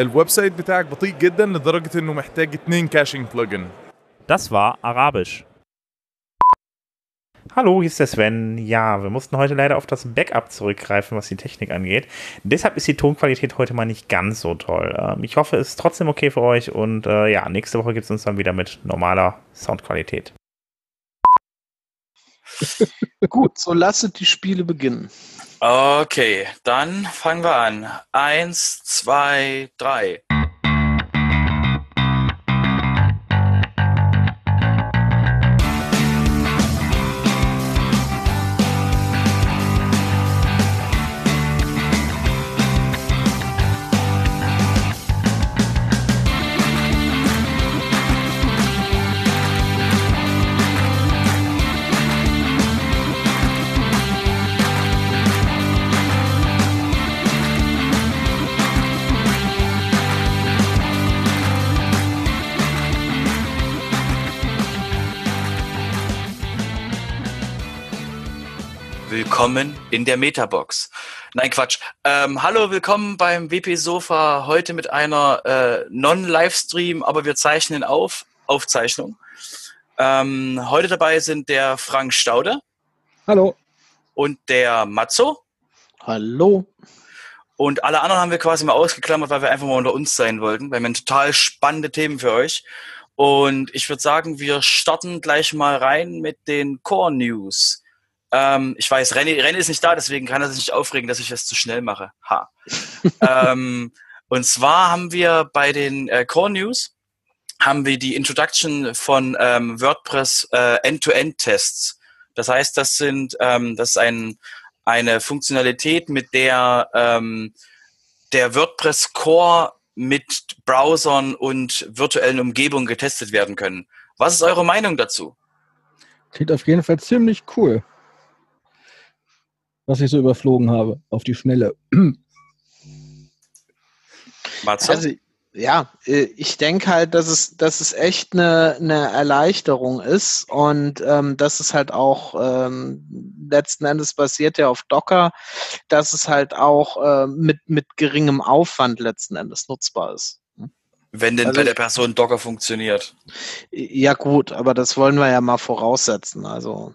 الويب سايت بتاعك بطيء جدا لدرجه انه محتاج اتنين كاشنج بلجن Das war Arabisch. Hallo, hier ist der Sven. Ja, wir mussten heute leider auf das Backup zurückgreifen, was die Technik angeht. Deshalb ist die Tonqualität heute mal nicht ganz so toll. Ähm, ich hoffe, es ist trotzdem okay für euch und äh, ja, nächste Woche gibt es uns dann wieder mit normaler Soundqualität. Gut, so lasset die Spiele beginnen. Okay, dann fangen wir an. Eins, zwei, drei. Willkommen in der Metabox. Nein, Quatsch. Ähm, hallo, willkommen beim WP Sofa. Heute mit einer äh, Non-Livestream, aber wir zeichnen auf. Aufzeichnung. Ähm, heute dabei sind der Frank Staude Hallo. und der Matzo. Hallo. Und alle anderen haben wir quasi mal ausgeklammert, weil wir einfach mal unter uns sein wollten. Wir haben total spannende Themen für euch. Und ich würde sagen, wir starten gleich mal rein mit den Core News. Ähm, ich weiß, René, René ist nicht da, deswegen kann er sich nicht aufregen, dass ich das zu schnell mache. Ha. ähm, und zwar haben wir bei den äh, Core News haben wir die Introduction von ähm, WordPress äh, End-to-End-Tests. Das heißt, das sind ähm, das ist ein, eine Funktionalität, mit der ähm, der WordPress Core mit Browsern und virtuellen Umgebungen getestet werden können. Was ist eure Meinung dazu? Klingt auf jeden Fall ziemlich cool. Was ich so überflogen habe, auf die Schnelle. Matze? Also, ja, äh, ich denke halt, dass es, dass es echt eine, eine Erleichterung ist und ähm, dass es halt auch ähm, letzten Endes basiert ja auf Docker, dass es halt auch äh, mit, mit geringem Aufwand letzten Endes nutzbar ist. Wenn denn Also bei der Person Docker funktioniert. Ja gut, aber das wollen wir ja mal voraussetzen. Also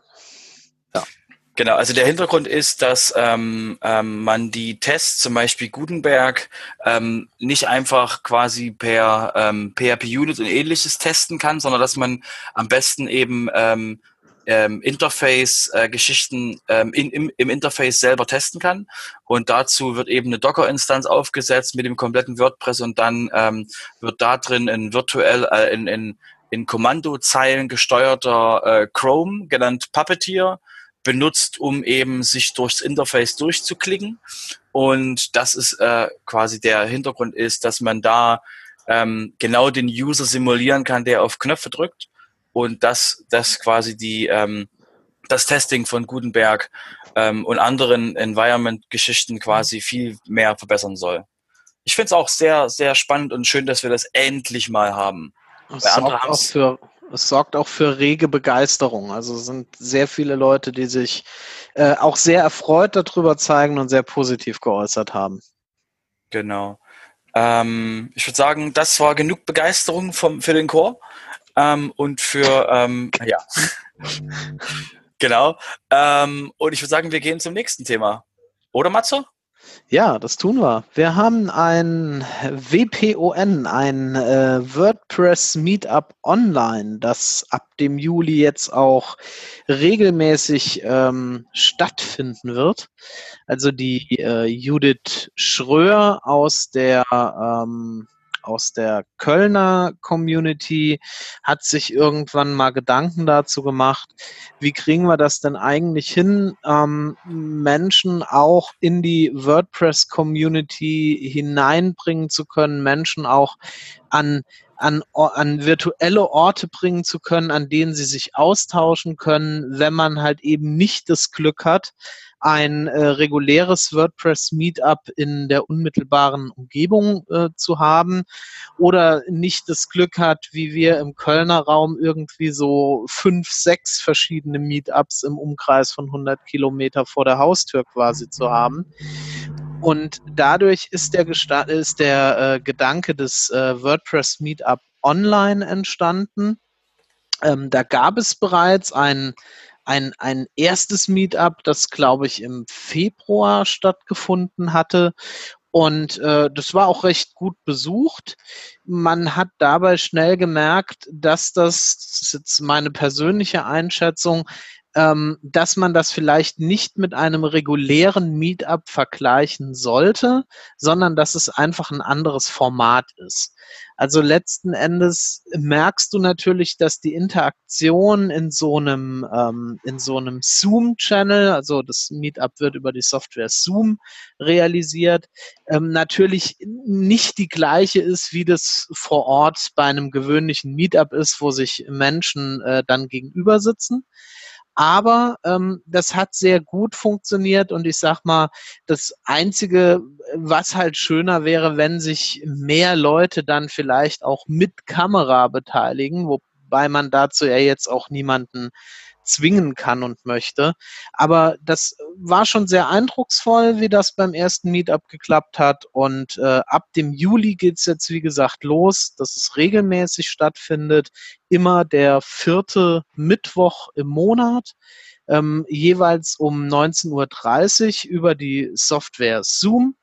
Genau, also der Hintergrund ist, dass ähm, ähm, man die Tests, zum Beispiel Gutenberg, ähm, nicht einfach quasi per ähm, PHP-Unit und ähnliches testen kann, sondern dass man am besten eben ähm, ähm, Interface-Geschichten ähm, in, im, im Interface selber testen kann. Und dazu wird eben eine Docker-Instanz aufgesetzt mit dem kompletten WordPress und dann ähm, wird da drin ein virtuell, äh, in, in, in Kommandozeilen gesteuerter äh, Chrome, genannt Puppeteer, benutzt, um eben sich durchs Interface durchzuklicken. Und das ist äh, quasi der Hintergrund ist, dass man da ähm, genau den User simulieren kann, der auf Knöpfe drückt und das, das quasi die ähm, das Testing von Gutenberg ähm, und anderen Environment-Geschichten quasi viel mehr verbessern soll. Ich finde es auch sehr, sehr spannend und schön, dass wir das endlich mal haben. es Bei anderen sorgt, auch haben's- für, es sorgt auch für rege Begeisterung. Also es sind sehr viele Leute, die sich äh, auch sehr erfreut darüber zeigen und sehr positiv geäußert haben. Genau. Ähm, ich würde sagen, das war genug Begeisterung vom, für den Chor ähm, und für, ähm, ja. genau. Ähm, und ich würde sagen, wir gehen zum nächsten Thema. Oder Matze? Ja, das tun wir. Wir haben ein WPON, ein äh, WordPress Meetup Online, das ab dem Juli jetzt auch regelmäßig ähm, stattfinden wird. Also die äh, Judith Schröer aus der ähm, aus der Kölner Community hat sich irgendwann mal Gedanken dazu gemacht, wie kriegen wir das denn eigentlich hin, ähm, Menschen auch in die WordPress-Community hineinbringen zu können, Menschen auch an, an, an virtuelle Orte bringen zu können, an denen sie sich austauschen können, wenn man halt eben nicht das Glück hat, ein äh, reguläres WordPress-Meetup in der unmittelbaren Umgebung äh, zu haben oder nicht das Glück hat, wie wir im Kölner Raum irgendwie so fünf, sechs verschiedene Meetups im Umkreis von 100 Kilometer vor der Haustür quasi zu haben. Und dadurch ist der, Gesta ist der äh, Gedanke des äh, WordPress Meetup online entstanden. Ähm, da gab es bereits ein, ein, ein erstes Meetup, das, glaube ich, im Februar stattgefunden hatte. Und äh, das war auch recht gut besucht. Man hat dabei schnell gemerkt, dass das, das ist jetzt meine persönliche Einschätzung, ähm, dass man das vielleicht nicht mit einem regulären Meetup vergleichen sollte, sondern dass es einfach ein anderes Format ist. Also letzten Endes merkst du natürlich, dass die Interaktion in so einem ähm, in so einem Zoom-Channel, also das Meetup wird über die Software Zoom realisiert, ähm, natürlich nicht die gleiche ist, wie das vor Ort bei einem gewöhnlichen Meetup ist, wo sich Menschen äh, dann gegenüber sitzen. Aber ähm, das hat sehr gut funktioniert und ich sag mal, das Einzige, was halt schöner wäre, wenn sich mehr Leute dann vielleicht auch mit Kamera beteiligen, wobei man dazu ja jetzt auch niemanden zwingen kann und möchte. Aber das war schon sehr eindrucksvoll, wie das beim ersten Meetup geklappt hat. Und äh, ab dem Juli geht's jetzt, wie gesagt, los, dass es regelmäßig stattfindet. Immer der vierte Mittwoch im Monat. Ähm, jeweils um 19.30 Uhr über die Software Zoom.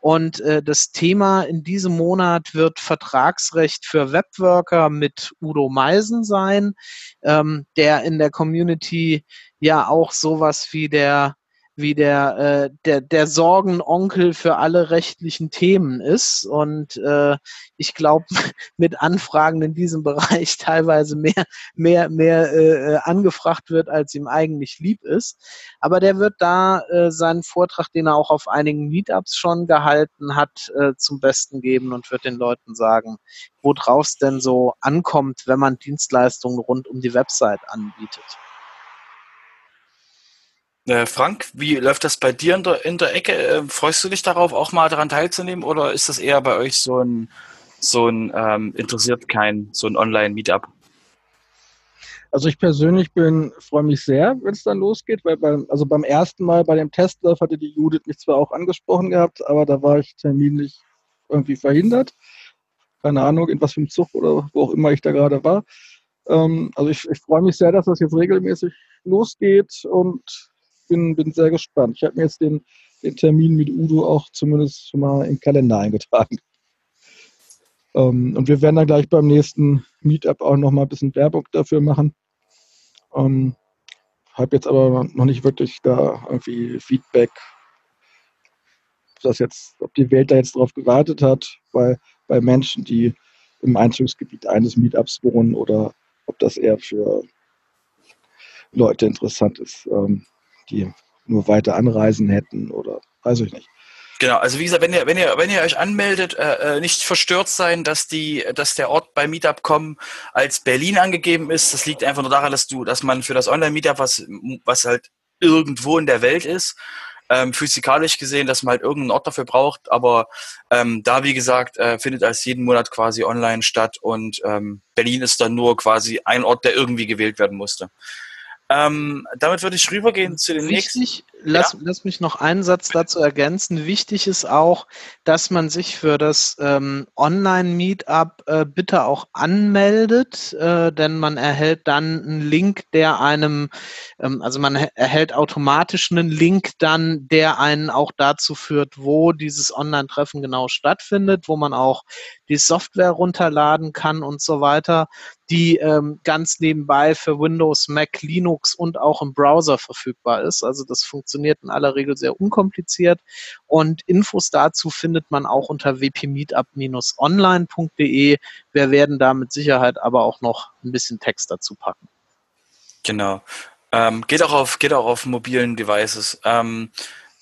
Und äh, das Thema in diesem Monat wird Vertragsrecht für Webworker mit Udo Meisen sein, ähm, der in der Community ja auch sowas wie der wie der, äh, der, der Sorgenonkel für alle rechtlichen Themen ist. Und äh, ich glaube, mit Anfragen in diesem Bereich teilweise mehr, mehr, mehr äh, angefragt wird, als ihm eigentlich lieb ist. Aber der wird da äh, seinen Vortrag, den er auch auf einigen Meetups schon gehalten hat, äh, zum Besten geben und wird den Leuten sagen, worauf es denn so ankommt, wenn man Dienstleistungen rund um die Website anbietet. Äh, Frank, wie läuft das bei dir in der, in der Ecke? Äh, freust du dich darauf, auch mal daran teilzunehmen oder ist das eher bei euch so ein, so ein ähm, interessiert kein, so ein Online-Meetup? Also ich persönlich bin, freue mich sehr, wenn es dann losgeht, weil beim, also beim ersten Mal bei dem Testlauf hatte die Judith mich zwar auch angesprochen gehabt, aber da war ich terminlich irgendwie verhindert. Keine Ahnung, in was für einem Zug oder wo auch immer ich da gerade war. Ähm, also ich, ich freue mich sehr, dass das jetzt regelmäßig losgeht und bin, bin sehr gespannt. Ich habe mir jetzt den, den Termin mit Udo auch zumindest schon mal im Kalender eingetragen. Ähm, und wir werden dann gleich beim nächsten Meetup auch noch mal ein bisschen Werbung dafür machen. Ähm, habe jetzt aber noch nicht wirklich da irgendwie Feedback, ob das jetzt, ob die Welt da jetzt drauf gewartet hat, bei, bei Menschen, die im Einzugsgebiet eines Meetups wohnen oder ob das eher für Leute interessant ist. Ähm, die nur weiter anreisen hätten oder weiß ich nicht. Genau, also wie gesagt, wenn ihr, wenn ihr, euch anmeldet, äh, äh nicht verstört sein, dass die, dass der Ort bei Meetup.com als Berlin angegeben ist. Das liegt einfach nur daran, dass du, dass man für das Online-Meetup, was, was halt irgendwo in der Welt ist, ähm, physikalisch gesehen, dass man halt irgendeinen Ort dafür braucht. Aber ähm, da, wie gesagt, äh, findet als jeden Monat quasi online statt und ähm, Berlin ist dann nur quasi ein Ort, der irgendwie gewählt werden musste. Ähm, damit würde ich rübergehen zu den Wichtig, nächsten. Lass, ja. lass mich noch einen Satz dazu ergänzen. Wichtig ist auch, dass man sich für das ähm, Online-Meetup äh, bitte auch anmeldet, äh, denn man erhält dann einen Link, der einem, ähm, also man erhält automatisch einen Link dann, der einen auch dazu führt, wo dieses Online-Treffen genau stattfindet, wo man auch die Software runterladen kann und so weiter, die ähm, ganz nebenbei für Windows, Mac, Linux und auch im Browser verfügbar ist. Also das funktioniert in aller Regel sehr unkompliziert. Und Infos dazu findet man auch unter wpmeetup-online.de. Wir werden da mit Sicherheit aber auch noch ein bisschen Text dazu packen. Genau. Ähm, geht, auch auf, geht auch auf mobilen Devices. Ähm,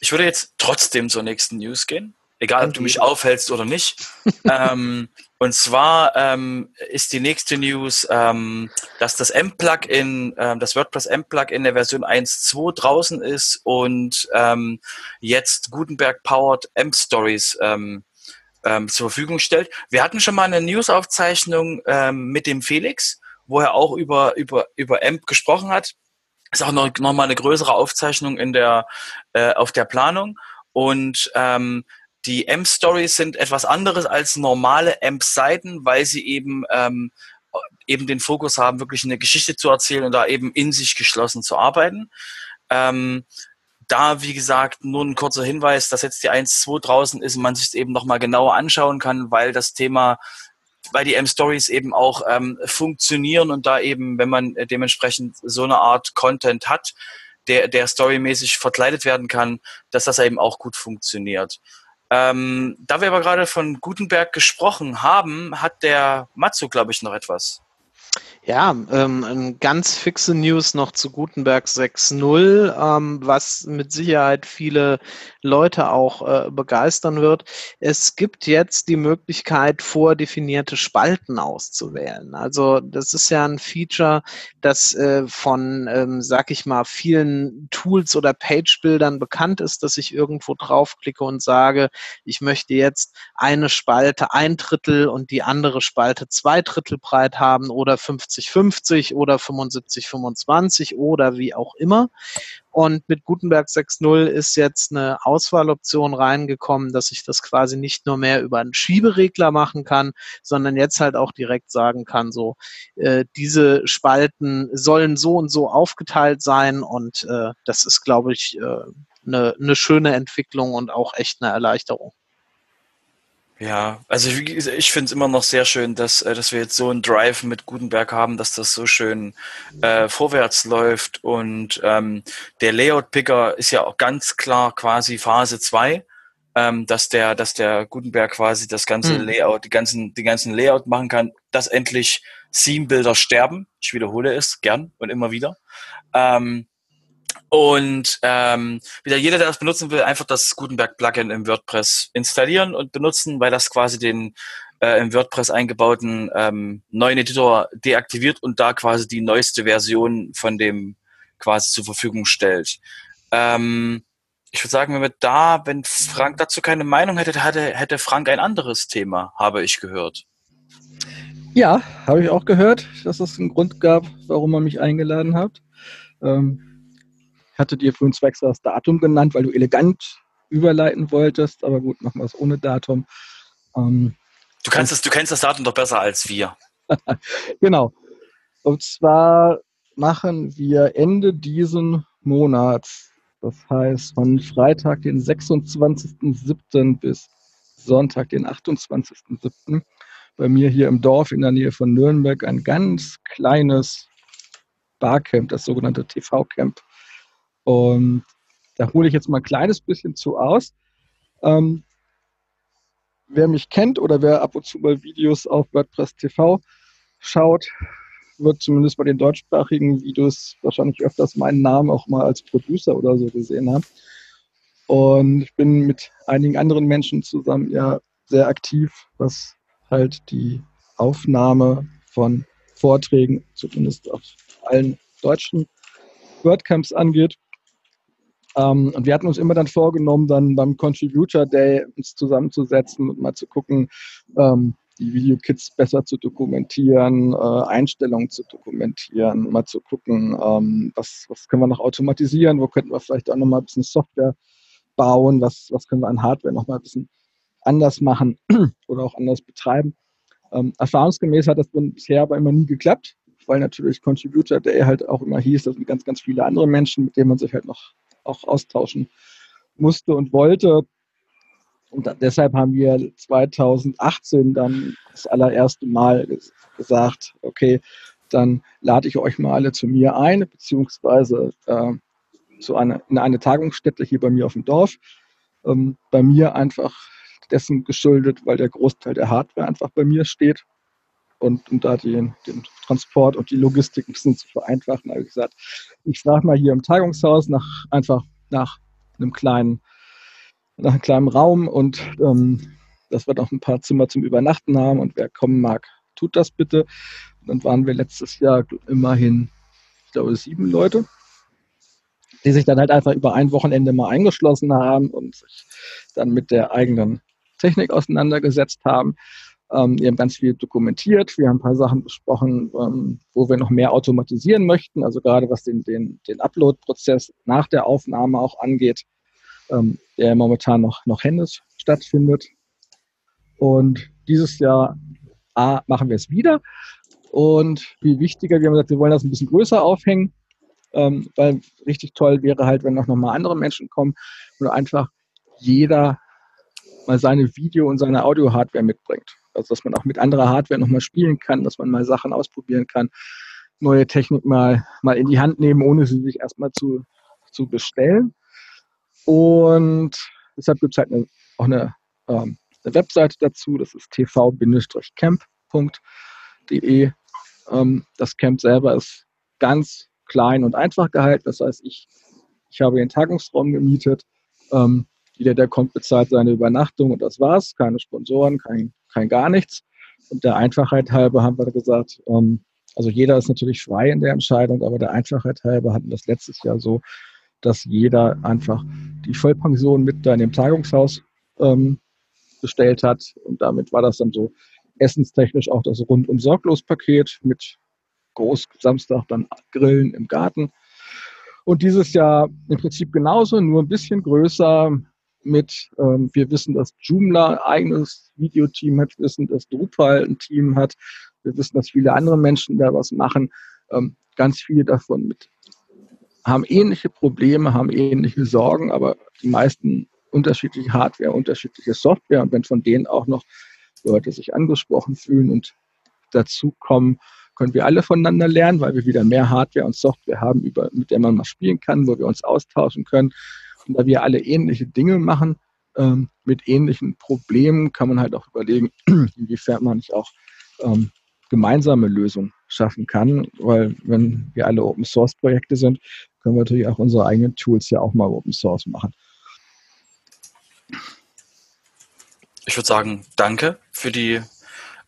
ich würde jetzt trotzdem zur nächsten News gehen egal ob du mich aufhältst oder nicht. ähm, und zwar ähm, ist die nächste News, ähm, dass das M-Plugin, ähm, das WordPress M-Plugin der Version 1.2 draußen ist und ähm, jetzt Gutenberg Powered M-Stories ähm, zur Verfügung stellt. Wir hatten schon mal eine News-Aufzeichnung mit dem Felix, wo er auch über, über, über AMP gesprochen hat. Ist auch noch, noch mal eine größere Aufzeichnung in der, äh, auf der Planung. Und ähm, die AMP-Stories sind etwas anderes als normale AMP-Seiten, weil sie eben ähm, eben den Fokus haben, wirklich eine Geschichte zu erzählen und da eben in sich geschlossen zu arbeiten. Ähm, da, wie gesagt, nur ein kurzer Hinweis, dass jetzt die 1.2 draußen ist und man sich es eben nochmal genauer anschauen kann, weil das Thema, weil die M-Stories eben auch ähm, funktionieren und da eben, wenn man äh, dementsprechend so eine Art Content hat, der, der storymäßig verkleidet werden kann, dass das eben auch gut funktioniert. Ähm, da wir aber gerade von Gutenberg gesprochen haben, hat der Matsu, glaube ich, noch etwas. Ja, ähm, ganz fixe News noch zu Gutenberg 6.0, ähm, was mit Sicherheit viele Leute auch äh, begeistern wird. Es gibt jetzt die Möglichkeit, vordefinierte Spalten auszuwählen. Also das ist ja ein Feature, das äh, von, ähm, sag ich mal, vielen Tools oder Page-Bildern bekannt ist, dass ich irgendwo draufklicke und sage, ich möchte jetzt eine Spalte ein Drittel und die andere Spalte zwei Drittel breit haben oder 50 50-50 oder 75-25 oder wie auch immer. Und mit Gutenberg 6.0 ist jetzt eine Auswahloption reingekommen, dass ich das quasi nicht nur mehr über einen Schieberegler machen kann, sondern jetzt halt auch direkt sagen kann, so, äh, diese Spalten sollen so und so aufgeteilt sein. Und äh, das ist, glaube ich, äh, eine, eine schöne Entwicklung und auch echt eine Erleichterung. Ja, also ich, ich finde es immer noch sehr schön, dass, äh, dass wir jetzt so einen Drive mit Gutenberg haben, dass das so schön äh, vorwärts läuft. Und ähm, der Layout-Picker ist ja auch ganz klar quasi Phase 2, ähm, dass der, dass der Gutenberg quasi das ganze hm. Layout, die ganzen, die ganzen Layout machen kann, dass endlich Theme-Bilder sterben. Ich wiederhole es gern und immer wieder. Ähm, und ähm, wieder jeder, der das benutzen will, einfach das Gutenberg-Plugin im WordPress installieren und benutzen, weil das quasi den äh, im WordPress eingebauten ähm, neuen Editor deaktiviert und da quasi die neueste Version von dem quasi zur Verfügung stellt. Ähm, ich würde sagen, wenn wir da, wenn Frank dazu keine Meinung hätte, hätte, hätte Frank ein anderes Thema, habe ich gehört. Ja, habe ich auch gehört, dass es einen Grund gab, warum man mich eingeladen hat. Ähm, ich hatte dir vorhin zwecks das Datum genannt, weil du elegant überleiten wolltest, aber gut, machen wir es ohne Datum. Ähm, du, kannst das, du kennst das Datum doch besser als wir. genau. Und zwar machen wir Ende diesen Monats, das heißt von Freitag, den 26.07. bis Sonntag, den 28.07. bei mir hier im Dorf in der Nähe von Nürnberg ein ganz kleines Barcamp, das sogenannte TV-Camp und da hole ich jetzt mal ein kleines bisschen zu aus. Ähm, wer mich kennt oder wer ab und zu mal Videos auf WordPress TV schaut, wird zumindest bei den deutschsprachigen Videos wahrscheinlich öfters meinen Namen auch mal als Producer oder so gesehen haben. Und ich bin mit einigen anderen Menschen zusammen ja sehr aktiv, was halt die Aufnahme von Vorträgen, zumindest auf allen deutschen WordCamps angeht. Ähm, und wir hatten uns immer dann vorgenommen, dann beim Contributor Day uns zusammenzusetzen und mal zu gucken, ähm, die Videokits besser zu dokumentieren, äh, Einstellungen zu dokumentieren, mal zu gucken, ähm, was, was können wir noch automatisieren, wo könnten wir vielleicht auch nochmal ein bisschen Software bauen, was, was können wir an Hardware nochmal ein bisschen anders machen oder auch anders betreiben. Ähm, erfahrungsgemäß hat das bisher aber immer nie geklappt, weil natürlich Contributor Day halt auch immer hieß, das sind ganz, ganz viele andere Menschen, mit denen man sich halt noch auch austauschen musste und wollte. Und deshalb haben wir 2018 dann das allererste Mal gesagt, okay, dann lade ich euch mal alle zu mir ein, beziehungsweise äh, zu einer, in eine Tagungsstätte hier bei mir auf dem Dorf. Ähm, bei mir einfach dessen geschuldet, weil der Großteil der Hardware einfach bei mir steht. Und um da den, den Transport und die Logistik ein bisschen zu vereinfachen, habe ich gesagt, ich frage mal hier im Tagungshaus nach einfach nach einem kleinen, nach einem kleinen Raum und ähm, dass wir noch ein paar Zimmer zum Übernachten haben und wer kommen mag, tut das bitte. Und dann waren wir letztes Jahr immerhin, ich glaube, sieben Leute, die sich dann halt einfach über ein Wochenende mal eingeschlossen haben und sich dann mit der eigenen Technik auseinandergesetzt haben. Ähm, wir haben ganz viel dokumentiert, wir haben ein paar Sachen besprochen, ähm, wo wir noch mehr automatisieren möchten, also gerade was den, den, den Upload-Prozess nach der Aufnahme auch angeht. Ähm, der momentan noch, noch händisch stattfindet. Und dieses Jahr A, machen wir es wieder. Und wie wichtiger, wir haben gesagt, wir wollen das ein bisschen größer aufhängen, ähm, weil richtig toll wäre halt, wenn auch nochmal andere Menschen kommen und einfach jeder mal seine Video- und seine Audio-Hardware mitbringt. Also dass man auch mit anderer Hardware nochmal spielen kann, dass man mal Sachen ausprobieren kann, neue Technik mal, mal in die Hand nehmen, ohne sie sich erstmal zu, zu bestellen. Und deshalb gibt es halt eine, auch eine, ähm, eine Webseite dazu, das ist tv-camp.de. Ähm, das Camp selber ist ganz klein und einfach gehalten. Das heißt, ich, ich habe den Tagungsraum gemietet. Ähm, jeder, der kommt, bezahlt seine Übernachtung und das war's. Keine Sponsoren, kein, kein gar nichts. Und der Einfachheit halber haben wir gesagt, ähm, also jeder ist natürlich frei in der Entscheidung, aber der Einfachheit halber hatten das letztes Jahr so, dass jeder einfach die Vollpension mit da in dem Tagungshaus ähm, bestellt hat. Und damit war das dann so essenstechnisch auch das rundum sorglos Paket mit groß Samstag dann Grillen im Garten. Und dieses Jahr im Prinzip genauso, nur ein bisschen größer mit, ähm, wir wissen, dass Joomla ein eigenes Videoteam hat, wir wissen, dass Drupal ein Team hat, wir wissen, dass viele andere Menschen da was machen. Ähm, ganz viele davon mit, haben ähnliche Probleme, haben ähnliche Sorgen, aber die meisten unterschiedliche Hardware, unterschiedliche Software. Und wenn von denen auch noch Leute sich angesprochen fühlen und dazu kommen, können wir alle voneinander lernen, weil wir wieder mehr Hardware und Software haben, über, mit der man mal spielen kann, wo wir uns austauschen können. Und da wir alle ähnliche Dinge machen, ähm, mit ähnlichen Problemen, kann man halt auch überlegen, inwiefern man nicht auch ähm, gemeinsame Lösungen schaffen kann, weil wenn wir alle Open Source Projekte sind, können wir natürlich auch unsere eigenen Tools ja auch mal Open Source machen. Ich würde sagen, danke für die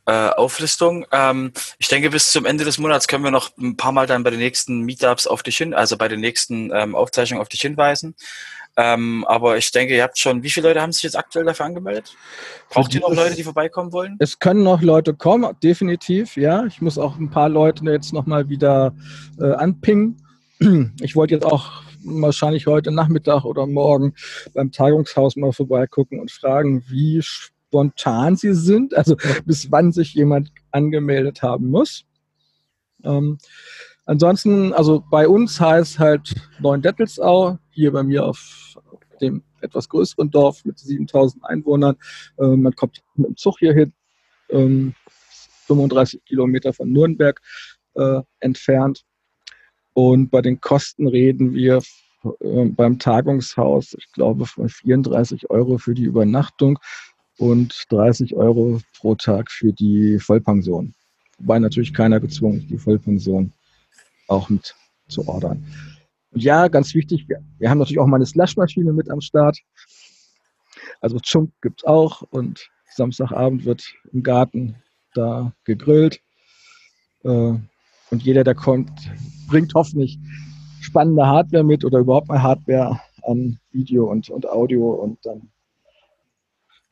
äh, Auflistung. Ähm, ich denke, bis zum Ende des Monats können wir noch ein paar Mal dann bei den nächsten Meetups auf dich hin, also bei den nächsten ähm, Aufzeichnungen auf dich hinweisen. Ähm, aber ich denke, ihr habt schon, wie viele Leute haben sich jetzt aktuell dafür angemeldet? Braucht ihr noch Leute, die vorbeikommen wollen? Es können noch Leute kommen, definitiv, ja. Ich muss auch ein paar Leute jetzt nochmal wieder äh, anpingen. Ich wollte jetzt auch wahrscheinlich heute Nachmittag oder morgen beim Tagungshaus mal vorbeigucken und fragen, wie spontan sie sind, also bis wann sich jemand angemeldet haben muss. Ähm, ansonsten, also bei uns heißt halt Neuendettelsau, hier bei mir auf dem etwas größeren Dorf mit 7000 Einwohnern. Ähm, man kommt mit dem Zug hier hin, ähm, 35 Kilometer von Nürnberg äh, entfernt. Und bei den Kosten reden wir äh, beim Tagungshaus, ich glaube, von 34 Euro für die Übernachtung und 30 Euro pro Tag für die Vollpension. Wobei natürlich keiner gezwungen ist, die Vollpension auch mit zu ordern. Und ja, ganz wichtig, wir, wir haben natürlich auch mal eine Slushmaschine mit am Start. Also Chunk gibt es auch und Samstagabend wird im Garten da gegrillt. Äh, und jeder, der kommt, bringt hoffentlich spannende Hardware mit oder überhaupt mal Hardware an Video und, und Audio und dann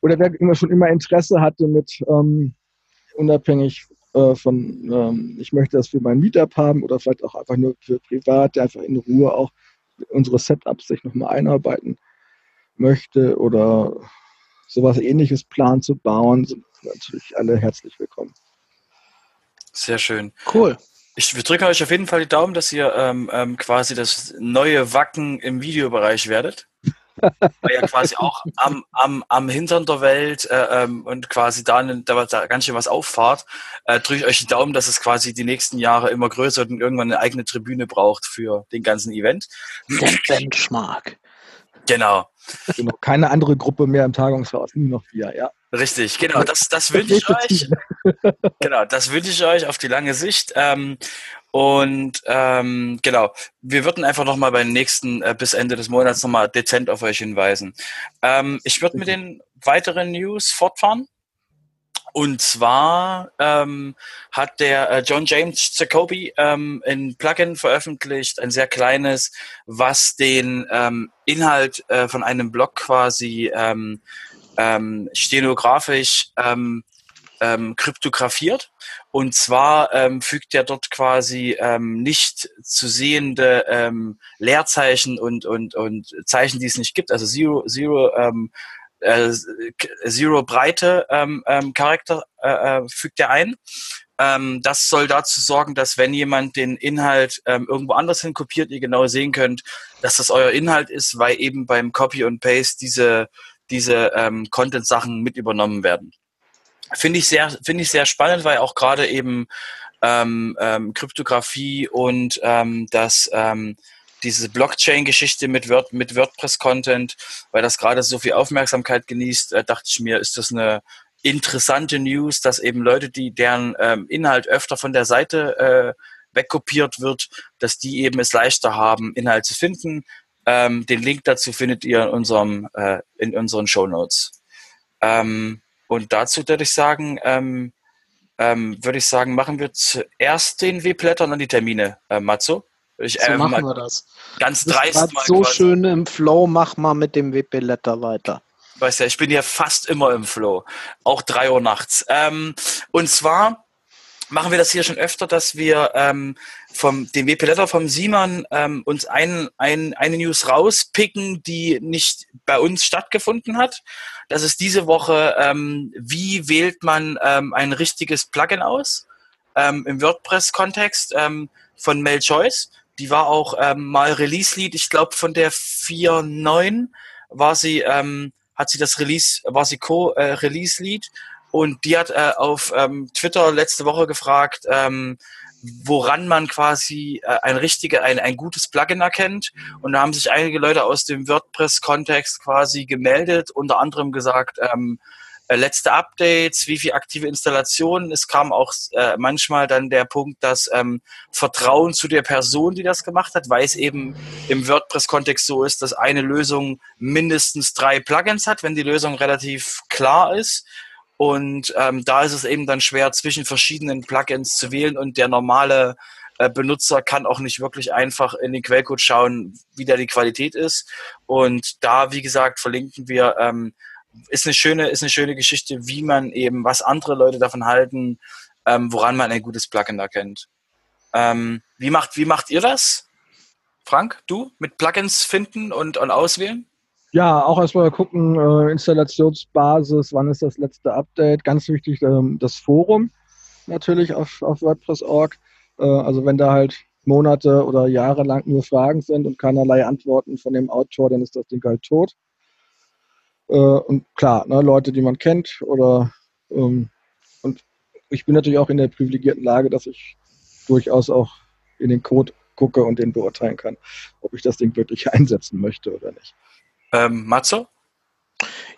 oder wer immer schon immer Interesse hatte mit ähm, unabhängig äh, von ähm, ich möchte das für mein Meetup haben oder vielleicht auch einfach nur für privat, der einfach in Ruhe auch unsere Setups sich nochmal einarbeiten möchte oder sowas ähnliches planen zu bauen, sind natürlich alle herzlich willkommen. Sehr schön. Cool. Ich wir drücken euch auf jeden Fall die Daumen, dass ihr ähm, ähm, quasi das neue Wacken im Videobereich werdet. Weil ja quasi auch am, am, am Hintern der Welt äh, ähm, und quasi da, da, da ganz schön was auffahrt, äh, drücke ich euch die Daumen, dass es quasi die nächsten Jahre immer größer und irgendwann eine eigene Tribüne braucht für den ganzen Event. Der Benchmark. Genau. Genau, keine andere Gruppe mehr im Tagungshaus, nur noch wir, ja. Richtig, genau, das, das wünsche ich euch. Genau, das wünsche ich euch auf die lange Sicht. Ähm, und ähm, genau, wir würden einfach nochmal bei den nächsten äh, bis Ende des Monats nochmal dezent auf euch hinweisen. Ähm, ich würde mit den weiteren News fortfahren. Und zwar ähm, hat der äh, John James Jacoby ähm, ein Plugin veröffentlicht, ein sehr kleines, was den ähm, Inhalt äh, von einem Blog quasi ähm, ähm, stenografisch ähm, äh, ähm, kryptografiert. Und zwar ähm, fügt er dort quasi ähm, nicht zu sehende ähm, Leerzeichen und, und, und Zeichen, die es nicht gibt, also Zero, Zero, ähm, äh, Zero Breite ähm, ähm, Charakter äh, äh, fügt er ein. Ähm, das soll dazu sorgen, dass wenn jemand den Inhalt ähm, irgendwo anders hin kopiert, ihr genau sehen könnt, dass das euer Inhalt ist, weil eben beim Copy und Paste diese, diese ähm, Content-Sachen mit übernommen werden. Finde ich sehr, finde ich sehr spannend, weil auch gerade eben ähm, ähm, Kryptographie und ähm, das ähm, diese Blockchain-Geschichte mit, Word, mit WordPress-Content, weil das gerade so viel Aufmerksamkeit genießt, äh, dachte ich mir, ist das eine interessante News, dass eben Leute, die deren ähm, Inhalt öfter von der Seite äh, wegkopiert wird, dass die eben es leichter haben, Inhalt zu finden. Ähm, den Link dazu findet ihr in unserem äh, in unseren Show Notes. Ähm, und dazu würde ich sagen, ähm, ähm, würde ich sagen, machen wir zuerst den W-Blätter und dann die Termine, äh, Matzo. Ich, so äh, machen wir das. Ganz dreist mal. So quasi. schön im Flow, mach mal mit dem WP-Letter weiter. Weißt ja, ich bin ja fast immer im Flow. Auch drei Uhr nachts. Ähm, und zwar machen wir das hier schon öfter, dass wir ähm, vom dem WP Letter vom Simon ähm, uns ein, ein, eine News rauspicken, die nicht bei uns stattgefunden hat. Das ist diese Woche, ähm, wie wählt man ähm, ein richtiges Plugin aus ähm, im WordPress-Kontext ähm, von Mel Choice. Die war auch ähm, mal Release-Lead, ich glaube von der 4.9 war sie, ähm, hat sie das Release, war sie Co-Release-Lead und die hat äh, auf ähm, Twitter letzte Woche gefragt, ähm, woran man quasi äh, ein richtige, ein, ein gutes Plugin erkennt. Und da haben sich einige Leute aus dem WordPress-Kontext quasi gemeldet, unter anderem gesagt, ähm, äh, letzte Updates, wie viel aktive Installationen. Es kam auch äh, manchmal dann der Punkt, dass ähm, Vertrauen zu der Person, die das gemacht hat, weil es eben im WordPress-Kontext so ist, dass eine Lösung mindestens drei Plugins hat, wenn die Lösung relativ klar ist. Und ähm, da ist es eben dann schwer, zwischen verschiedenen Plugins zu wählen und der normale äh, Benutzer kann auch nicht wirklich einfach in den Quellcode schauen, wie da die Qualität ist. Und da, wie gesagt, verlinken wir ähm, ist eine schöne, ist eine schöne Geschichte, wie man eben, was andere Leute davon halten, ähm, woran man ein gutes Plugin erkennt. Ähm, wie macht, wie macht ihr das? Frank, du mit Plugins finden und, und auswählen? Ja, auch erstmal gucken, äh, Installationsbasis, wann ist das letzte Update. Ganz wichtig, ähm, das Forum natürlich auf, auf WordPress.org. Äh, also wenn da halt Monate oder Jahre lang nur Fragen sind und keinerlei Antworten von dem Autor, dann ist das Ding halt tot. Äh, und klar, ne, Leute, die man kennt oder ähm, und ich bin natürlich auch in der privilegierten Lage, dass ich durchaus auch in den Code gucke und den beurteilen kann, ob ich das Ding wirklich einsetzen möchte oder nicht. Ähm, Matzo?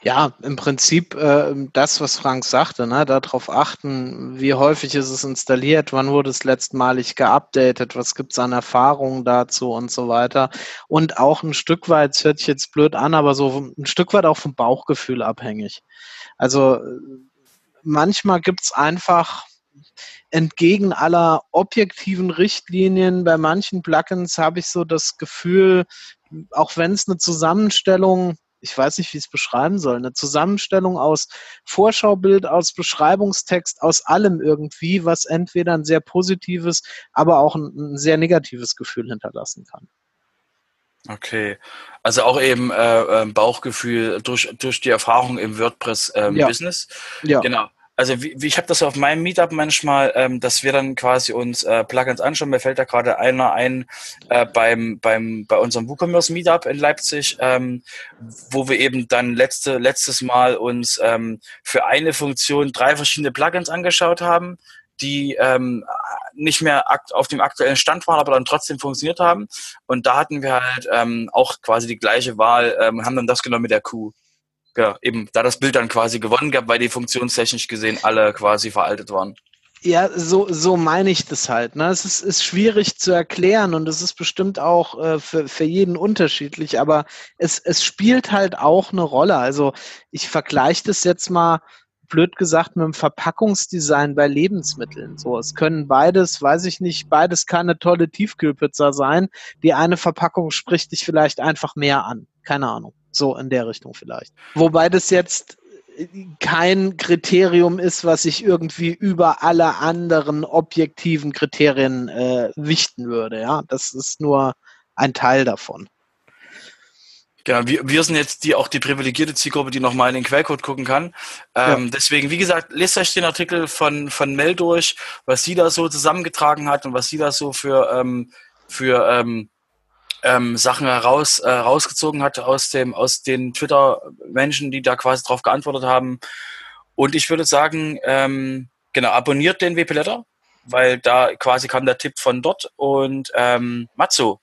Ja, im Prinzip äh, das, was Frank sagte, ne, darauf achten, wie häufig ist es installiert, wann wurde es letztmalig geupdatet, was gibt es an Erfahrungen dazu und so weiter. Und auch ein Stück weit, es hört sich jetzt blöd an, aber so ein Stück weit auch vom Bauchgefühl abhängig. Also manchmal gibt es einfach entgegen aller objektiven Richtlinien, bei manchen Plugins habe ich so das Gefühl, auch wenn es eine Zusammenstellung ich weiß nicht, wie ich es beschreiben soll, eine Zusammenstellung aus Vorschaubild, aus Beschreibungstext, aus allem irgendwie, was entweder ein sehr positives, aber auch ein, ein sehr negatives Gefühl hinterlassen kann. Okay, also auch eben äh, ähm, Bauchgefühl durch, durch die Erfahrung im WordPress-Business. Ähm, ja. Genau also wie, wie ich habe das auf meinem Meetup manchmal, ähm, dass wir dann quasi uns äh, Plugins anschauen. Mir fällt da gerade einer ein äh, beim beim bei unserem WooCommerce Meetup in Leipzig, ähm, wo wir eben dann letzte letztes Mal uns ähm, für eine Funktion drei verschiedene Plugins angeschaut haben, die ähm, nicht mehr auf dem aktuellen Stand waren, aber dann trotzdem funktioniert haben. Und da hatten wir halt ähm, auch quasi die gleiche Wahl, ähm, haben dann das genommen mit der Kuh ja, eben, da das Bild dann quasi gewonnen gab, weil die funktionstechnisch gesehen alle quasi veraltet waren. Ja, so, so meine ich das halt. Ne? Es ist, ist schwierig zu erklären und es ist bestimmt auch äh, für, für jeden unterschiedlich, aber es, es spielt halt auch eine Rolle. Also ich vergleiche das jetzt mal blöd gesagt mit dem Verpackungsdesign bei Lebensmitteln. So, es können beides, weiß ich nicht, beides kann eine tolle Tiefkühlpizza sein. Die eine Verpackung spricht dich vielleicht einfach mehr an. Keine Ahnung. So in der Richtung vielleicht. Wobei das jetzt kein Kriterium ist, was sich irgendwie über alle anderen objektiven Kriterien äh, wichten würde. Ja, das ist nur ein Teil davon. Genau, wir, wir sind jetzt die auch die privilegierte Zielgruppe, die nochmal in den Quellcode gucken kann. Ähm, ja. Deswegen, wie gesagt, lest euch den Artikel von, von Mel durch, was sie da so zusammengetragen hat und was sie da so für, ähm, für ähm, ähm, Sachen heraus, äh, rausgezogen hat aus, dem, aus den Twitter-Menschen, die da quasi drauf geantwortet haben. Und ich würde sagen, ähm, genau, abonniert den WP Letter, weil da quasi kam der Tipp von dort und ähm, Matzo,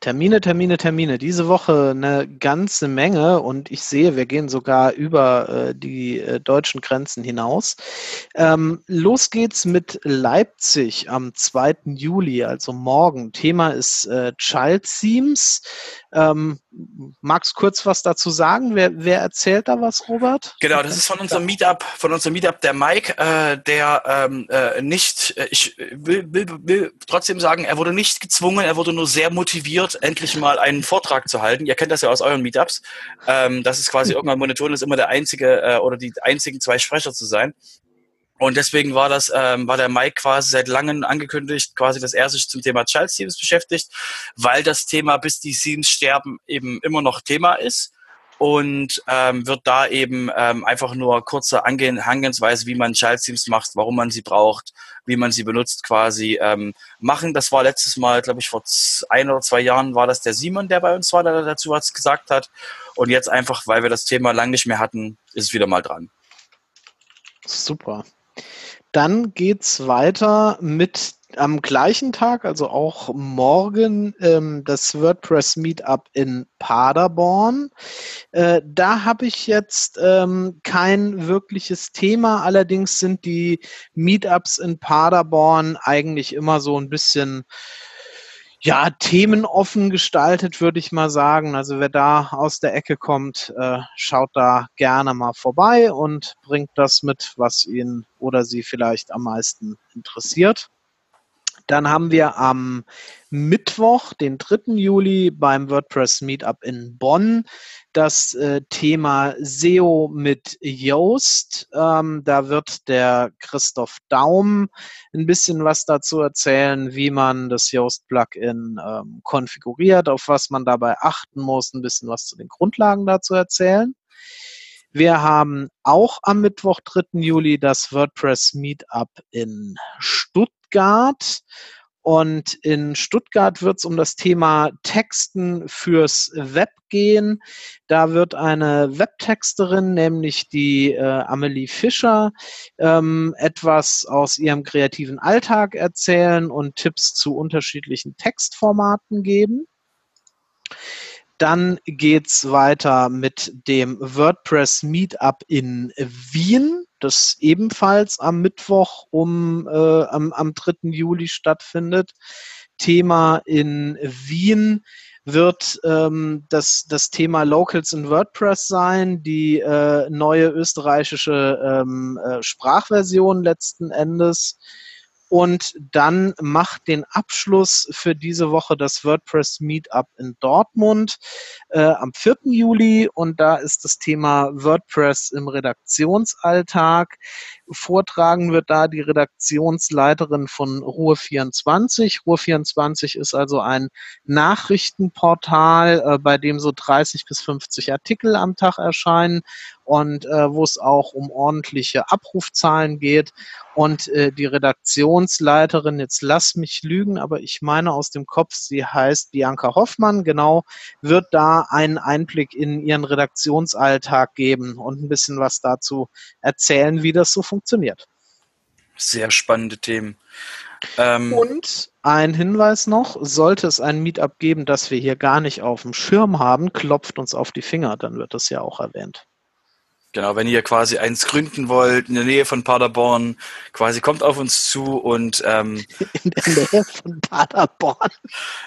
Termine. Termine, Termine. Diese Woche eine ganze Menge und ich sehe, wir gehen sogar über äh, die äh, deutschen Grenzen hinaus. Ähm, los geht's mit Leipzig am 2. Juli, also morgen. Thema ist äh, Child Themes. Ähm, magst kurz was dazu sagen? Wer, wer erzählt da was, Robert? Genau, das ist von unserem Meetup, von unserem Meetup der Mike, äh, der ähm, äh, nicht, äh, ich will, will, will trotzdem sagen, er wurde nicht gezwungen, er wurde nur sehr motiviert, endlich mal einen Vortrag zu halten. Ihr kennt das ja aus euren Meetups. Ähm, das ist quasi irgendwann monoton ist, immer der einzige äh, oder die einzigen zwei Sprecher zu sein. Und deswegen war das, ähm, war der Mike quasi seit langem angekündigt, quasi, dass er sich zum Thema Child Themes beschäftigt, weil das Thema bis die Themes sterben eben immer noch Thema ist und ähm, wird da eben ähm, einfach nur kurze Angehensweise, wie man Themes macht, warum man sie braucht, wie man sie benutzt, quasi ähm, machen. Das war letztes Mal, glaube ich, vor ein oder zwei Jahren war das der Simon, der bei uns war, der dazu was gesagt hat. Und jetzt einfach, weil wir das Thema lang nicht mehr hatten, ist es wieder mal dran. Super. Dann geht's weiter mit am gleichen Tag, also auch morgen, ähm, das WordPress Meetup in Paderborn. Äh, da habe ich jetzt ähm, kein wirkliches Thema, allerdings sind die Meetups in Paderborn eigentlich immer so ein bisschen ja, themenoffen gestaltet, würde ich mal sagen. Also wer da aus der Ecke kommt, äh, schaut da gerne mal vorbei und bringt das mit, was ihn oder sie vielleicht am meisten interessiert. Dann haben wir am Mittwoch, den 3. Juli, beim WordPress Meetup in Bonn das äh, Thema SEO mit Yoast. Ähm, da wird der Christoph Daum ein bisschen was dazu erzählen, wie man das Yoast-Plugin ähm, konfiguriert, auf was man dabei achten muss, ein bisschen was zu den Grundlagen dazu erzählen. Wir haben auch am Mittwoch, 3. Juli, das WordPress Meetup in Stuttgart. Und in Stuttgart wird es um das Thema Texten fürs Web gehen. Da wird eine Webtexterin, nämlich die äh, Amelie Fischer, ähm, etwas aus ihrem kreativen Alltag erzählen und Tipps zu unterschiedlichen Textformaten geben. Dann geht's weiter mit dem WordPress Meetup in Wien, das ebenfalls am Mittwoch um äh, am, am 3. Juli stattfindet. Thema in Wien wird ähm, das, das Thema Locals in WordPress sein, die äh, neue österreichische ähm, äh, Sprachversion letzten Endes. Und dann macht den Abschluss für diese Woche das WordPress Meetup in Dortmund äh, am 4. Juli. Und da ist das Thema WordPress im Redaktionsalltag. Vortragen wird da die Redaktionsleiterin von Ruhe24. Ruhe24 ist also ein Nachrichtenportal, äh, bei dem so 30 bis 50 Artikel am Tag erscheinen und äh, wo es auch um ordentliche Abrufzahlen geht. Und äh, die Redaktionsleiterin, jetzt lass mich lügen, aber ich meine aus dem Kopf, sie heißt Bianca Hoffmann, genau, wird da einen Einblick in ihren Redaktionsalltag geben und ein bisschen was dazu erzählen, wie das so funktioniert. Sehr spannende Themen. Ähm und ein Hinweis noch, sollte es ein Meetup geben, das wir hier gar nicht auf dem Schirm haben, klopft uns auf die Finger, dann wird das ja auch erwähnt. Genau, wenn ihr quasi eins gründen wollt in der Nähe von Paderborn, quasi kommt auf uns zu und ähm, in der Nähe von Paderborn.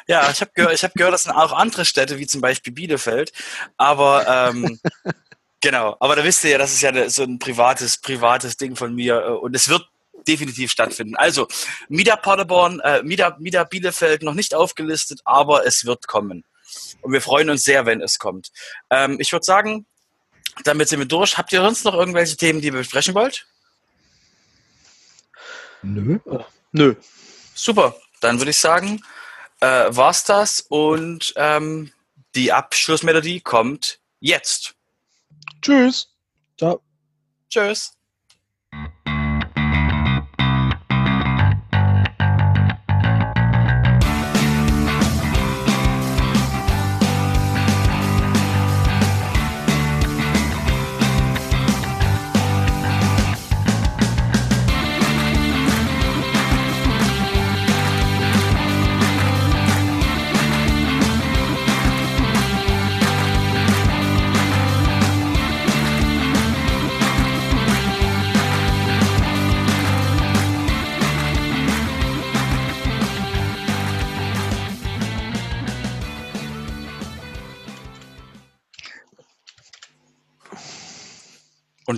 Ja, ich habe gehört, ich habe gehört, das sind auch andere Städte wie zum Beispiel Bielefeld, aber ähm, genau, aber da wisst ihr ja, das ist ja so ein privates privates Ding von mir äh, und es wird definitiv stattfinden. Also Mida Paderborn, äh, Mida, Mida Bielefeld noch nicht aufgelistet, aber es wird kommen. Und wir freuen uns sehr, wenn es kommt. Ähm, ich würde sagen, damit sind wir durch. Habt ihr sonst noch irgendwelche Themen, die ihr besprechen wollt? Nö. Nö. Super, dann würde ich sagen, äh, war's das und ähm, die Abschlussmelodie kommt jetzt. Tschüss. Ciao. Tschüss.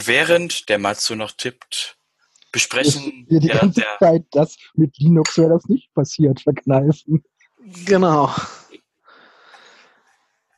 Während der Matsu noch tippt, besprechen Wir die ja, ganze der, Zeit das mit Linux wäre das nicht passiert, verkneifen. Genau.